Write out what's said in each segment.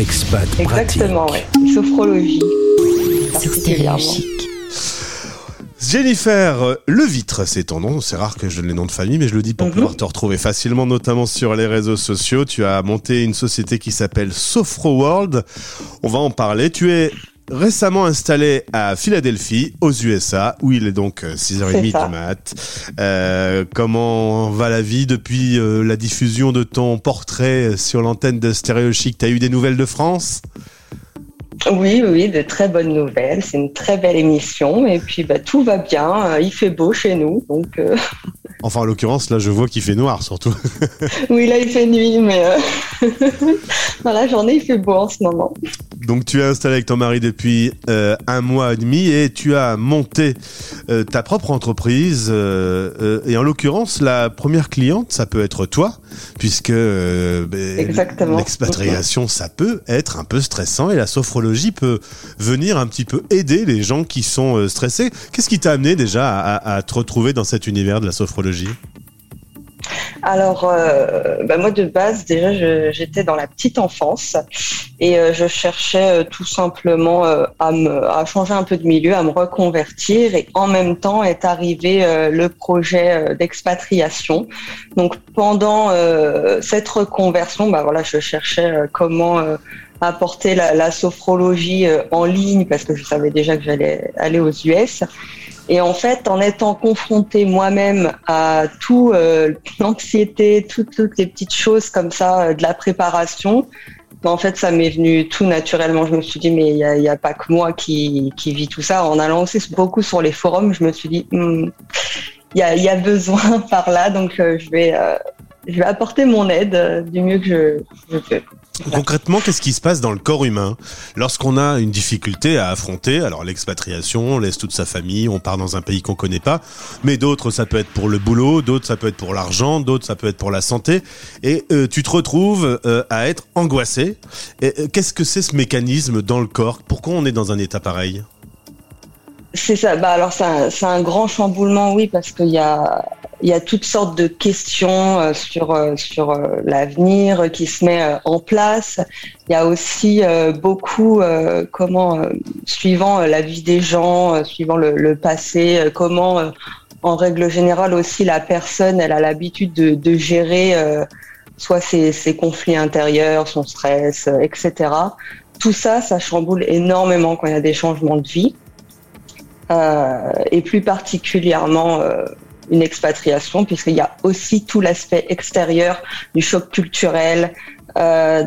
Expat Exactement, ouais. Sophrologie. Jennifer Levitre, c'est ton nom. C'est rare que je donne les noms de famille, mais je le dis pour Mhm. pouvoir te retrouver facilement, notamment sur les réseaux sociaux. Tu as monté une société qui s'appelle Sophro World. On va en parler. Tu es récemment installé à Philadelphie, aux USA, où il est donc euh, 6h30 C'est ça. du mat. Euh, comment va la vie depuis euh, la diffusion de ton portrait sur l'antenne de Stéréo Chic? T'as eu des nouvelles de France? Oui, oui, de très bonnes nouvelles. C'est une très belle émission. Et puis, bah, tout va bien. Euh, Il fait beau chez nous. Donc, euh, Enfin, en l'occurrence, là, je vois qu'il fait noir, surtout. oui, là, il fait nuit, mais euh, dans la journée, il fait beau en ce moment. Donc tu es installé avec ton mari depuis euh, un mois et demi et tu as monté euh, ta propre entreprise. euh, et en l'occurrence, la première cliente, ça peut être toi, puisque ben, l'expatriation, ça peut être un peu stressant et la sophrologie peut venir un petit peu aider les gens qui sont stressés. Qu'est-ce qui t'a amené déjà à, à- à te retrouver dans cet univers de la sophrologie? Alors, euh, bah, moi, de base, déjà, j'étais dans la petite enfance et euh, je cherchais euh, tout simplement euh, à, me, à changer un peu de milieu, à me reconvertir et en même temps est arrivé euh, le projet euh, d'expatriation. Donc, pendant cette reconversion, bah, voilà, je cherchais comment apporter la, la sophrologie en ligne parce que je savais déjà que j'allais aller aux US. Et en fait, en étant confrontée moi-même à tout euh, l'anxiété, toutes, les petites choses comme ça euh, de la préparation, ben, en fait, ça m'est venu tout naturellement. Je me suis dit, mais il n'y a, pas que moi qui, vis tout ça. En allant aussi beaucoup sur les forums, je me suis dit, Hmm, il y, a, besoin par là, donc euh, je vais, je vais apporter mon aide du mieux que je peux. Concrètement, qu'est-ce qui se passe dans le corps humain lorsqu'on a une difficulté à affronter Alors l'expatriation, on laisse toute sa famille, on part dans un pays qu'on connaît pas, mais d'autres ça peut être pour le boulot, d'autres ça peut être pour l'argent, d'autres ça peut être pour la santé, et euh, tu te retrouves euh, à être angoissé. Et, euh, Qu'est-ce que c'est ce mécanisme dans le corps? Pourquoi on est dans un état pareil? C'est ça. Bah alors c'est un, c'est un grand chamboulement, oui, parce qu'il y a il y a toutes sortes de questions euh, sur euh, sur euh, l'avenir qui se met en place. Il y a aussi beaucoup comment suivant la vie des gens, suivant le, le passé, comment en règle générale aussi la personne elle a l'habitude de, de gérer soit ses, ses conflits intérieurs, son stress, etc. Tout ça, ça chamboule énormément quand il y a des changements de vie. Euh, et plus particulièrement euh, une expatriation, puisqu'il y a aussi tout l'aspect extérieur du choc culturel, euh,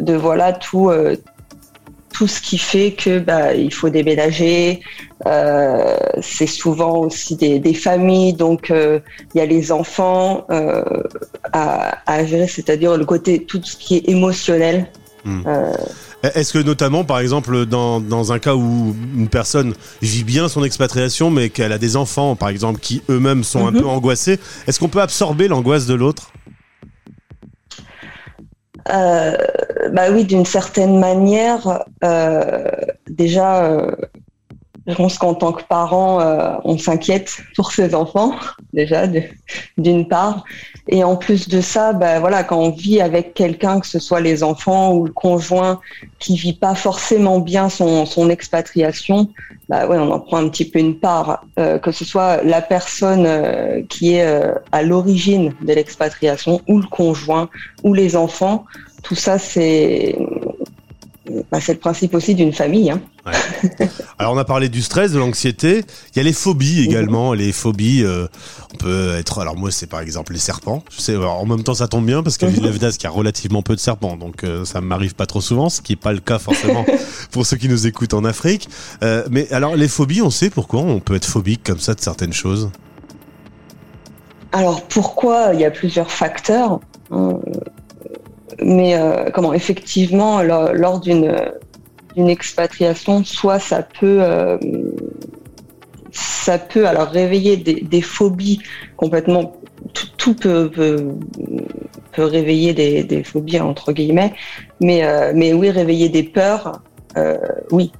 de, voilà tout euh, tout ce qui fait que bah, il faut déménager. Euh, c'est souvent aussi des, familles, donc il y a les enfants à gérer, c'est-à-dire le côté tout ce qui est émotionnel. Hmm. Euh, Est-ce que notamment, par exemple, dans, dans un cas où une personne vit bien son expatriation, mais qu'elle a des enfants, par exemple, qui eux-mêmes sont un Mhm. peu angoissés, est-ce qu'on peut absorber l'angoisse de l'autre? Euh, bah oui, d'une certaine manière. Euh, déjà, euh, je pense qu'en tant que parent, euh, on s'inquiète pour ses enfants, déjà, d'une part. Et en plus de ça, bah voilà, quand on vit avec quelqu'un, que ce soit les enfants ou le conjoint, qui vit pas forcément bien son, son expatriation, bah ouais, on en prend un petit peu une part. Euh, que ce soit la personne euh, qui est euh, à l'origine de l'expatriation ou le conjoint ou les enfants, tout ça, c'est bah, c'est le principe aussi d'une famille. Hein. Alors on a parlé du stress, de l'anxiété. Il y a les phobies également. Les phobies, euh, on peut être. Alors moi, c'est par exemple les serpents. Je sais. alors, en même temps, ça tombe bien parce qu'à Villeneuve d'Ascq, il y a relativement peu de serpents, donc euh, ça m'arrive pas trop souvent, ce qui est pas le cas forcément pour ceux qui nous écoutent en Afrique. Euh, mais alors les phobies, on sait pourquoi on peut être phobique comme ça de certaines choses? Alors pourquoi Il y a plusieurs facteurs. Mais euh, comment effectivement, lors, lors d'une d'une expatriation, soit ça peut euh, ça peut alors réveiller des, des phobies complètement. Tout, tout peut, peut, peut réveiller des, des phobies entre guillemets, mais euh, mais oui réveiller des peurs, oui.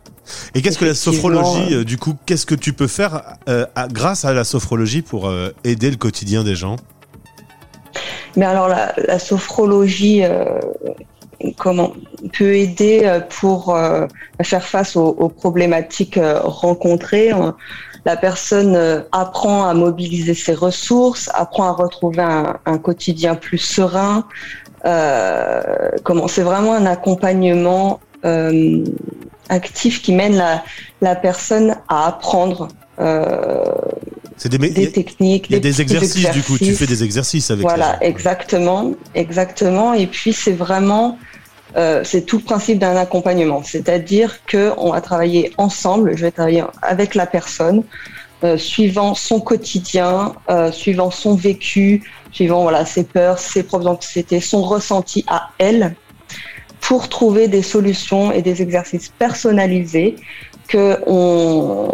Et qu'est-ce que la sophrologie, euh, du coup, qu'est-ce que tu peux faire euh, à- grâce à la sophrologie pour euh, aider le quotidien des gens? Mais alors la, la sophrologie, euh, comment peut aider pour faire face aux, problématiques rencontrées? La personne apprend à mobiliser ses ressources, apprend à retrouver un, un quotidien plus serein. comment C'est vraiment un accompagnement actif qui mène la, la personne à apprendre euh, c'est des, techniques. Il y a des, exercices, du coup. Tu fais des exercices avec. Voilà, exactement, exactement. Et puis c'est vraiment, euh, c'est tout le principe d'un accompagnement. C'est-à-dire que on va travailler ensemble. Je vais travailler avec la personne, euh, suivant son quotidien, euh, suivant son vécu, suivant voilà ses peurs, ses propres anxiétés, son ressenti à elle, pour trouver des solutions et des exercices personnalisés que, on,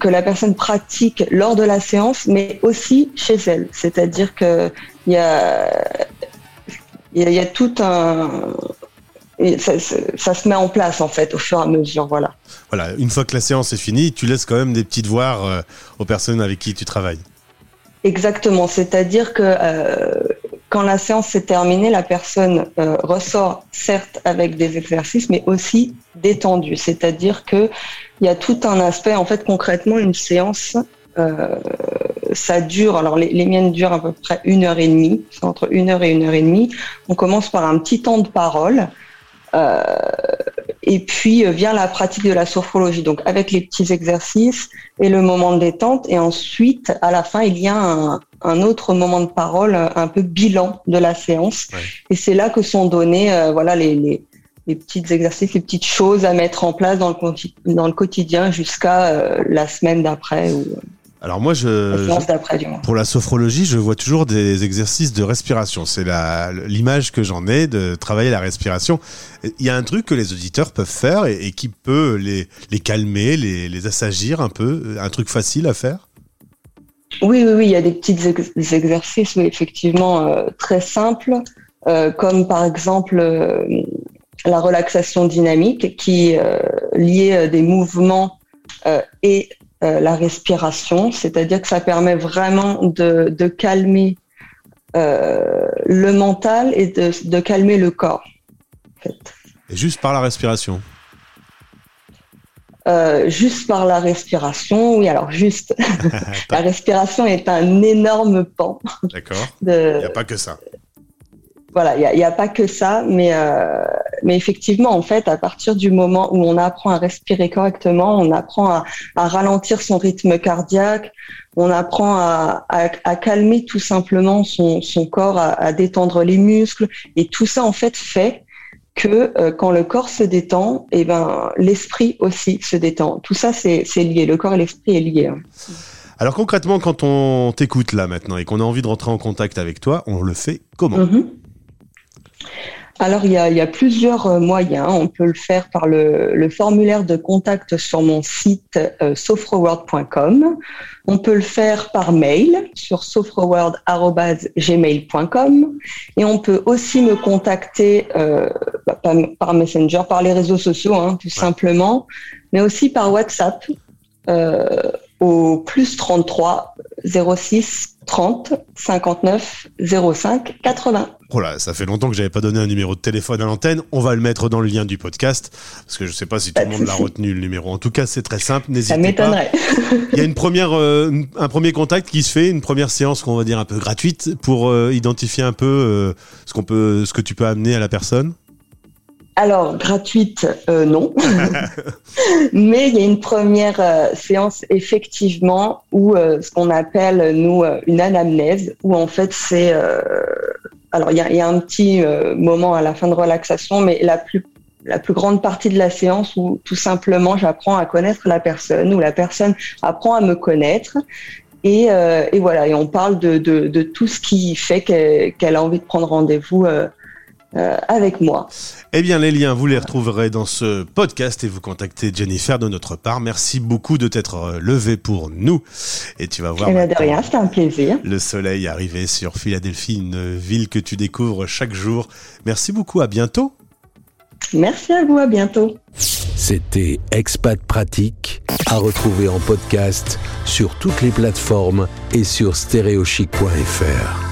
que la personne pratique lors de la séance, mais aussi chez elle. C'est-à-dire qu'il y a, il y a tout un, ça, ça, se met en place en fait au fur et à mesure, voilà. Voilà, une fois que la séance est finie, tu laisses quand même des petites voix euh, aux personnes avec qui tu travailles. Exactement, c'est-à-dire que euh, quand la séance s'est terminée, la personne euh, ressort certes avec des exercices, mais aussi détendue. C'est-à-dire que il y a tout un aspect. En fait, concrètement, une séance, euh, ça dure. Alors les, miennes durent à peu près une heure et demie, entre une heure et une heure et demie. On commence par un petit temps de parole. Euh, et puis vient la pratique de la sophrologie, donc avec les petits exercices et le moment de détente. Et ensuite, à la fin, il y a un, un autre moment de parole, un peu bilan de la séance. Et c'est là que sont donnés euh, voilà, les, les, les, petits exercices, les petites choses à mettre en place dans le, dans le quotidien jusqu'à euh, la semaine d'après. Ou, alors moi, je, pour la sophrologie, je vois toujours des exercices de respiration. C'est l'image que j'en ai de travailler la respiration. Il y a un truc que les auditeurs peuvent faire et, qui peut les, les calmer, les, les assagir un peu, un truc facile à faire? Oui, oui, oui, il y a des petits exercices, mais effectivement euh, très simples, euh, comme par exemple euh, la relaxation dynamique, qui liée des mouvements et la respiration, c'est-à-dire que ça permet vraiment de, calmer le mental et de, calmer le corps. Et juste par la respiration euh, juste par la respiration, oui, alors juste. la respiration est un énorme pan. D'accord. Il n'y a pas que ça voilà, il n'y a, pas que ça, mais, euh, mais effectivement, en fait, à partir du moment où on apprend à respirer correctement, on apprend à, ralentir son rythme cardiaque, on apprend à, calmer tout simplement son, corps, à, détendre les muscles, et tout ça, en fait, fait que euh, quand le corps se détend, et eh ben l'esprit aussi se détend. Tout ça, c'est lié. Le corps et l'esprit est lié. Hein. Alors concrètement, quand on t'écoute là maintenant et qu'on a envie de rentrer en contact avec toi, on le fait comment? Mm-hmm alors, il y, a, plusieurs euh, moyens. On peut le faire par le, formulaire de contact sur mon site euh. On peut le faire par mail sur sophroworld.gmail.com. Et on peut aussi me contacter euh, bah, par, Messenger, par les réseaux sociaux, hein, tout simplement, mais aussi par WhatsApp au plus 33 06 30 59 05 80. Oh là, ça fait longtemps que j'avais pas donné un numéro de téléphone à l'antenne. On va le mettre dans le lien du podcast parce que je sais pas si tout le monde l'a retenu le numéro. En tout cas, c'est très simple. N'hésitez pas. Ça m'étonnerait. Il y a une première, euh, un premier contact qui se fait, une première séance qu'on va dire un peu gratuite pour euh, identifier un peu euh, ce qu'on peut, ce que tu peux amener à la personne. Alors, gratuite, euh, non. Mais il y a une première euh, séance, effectivement, où euh, ce qu'on appelle, nous, une anamnèse, où en fait, c'est... alors, il y a, y a, un petit moment à la fin de relaxation, mais la plus, la plus grande partie de la séance où tout simplement j'apprends à connaître la personne, où la personne apprend à me connaître. Et, et voilà, et on parle de, de, de tout ce qui fait qu'elle a envie de prendre rendez-vous euh, avec moi. Eh bien, les liens, vous les retrouverez dans ce podcast et vous contactez Jennifer de notre part. Merci beaucoup de t'être euh, levé pour nous. Et tu vas voir. Eh bien, de rien, c'était un plaisir. Le soleil arrivé sur Philadelphie, une ville que tu découvres chaque jour. Merci beaucoup, à bientôt. Merci à vous, à bientôt. C'était Expat Pratique, à retrouver en podcast sur toutes les plateformes et sur stéréochic.fr.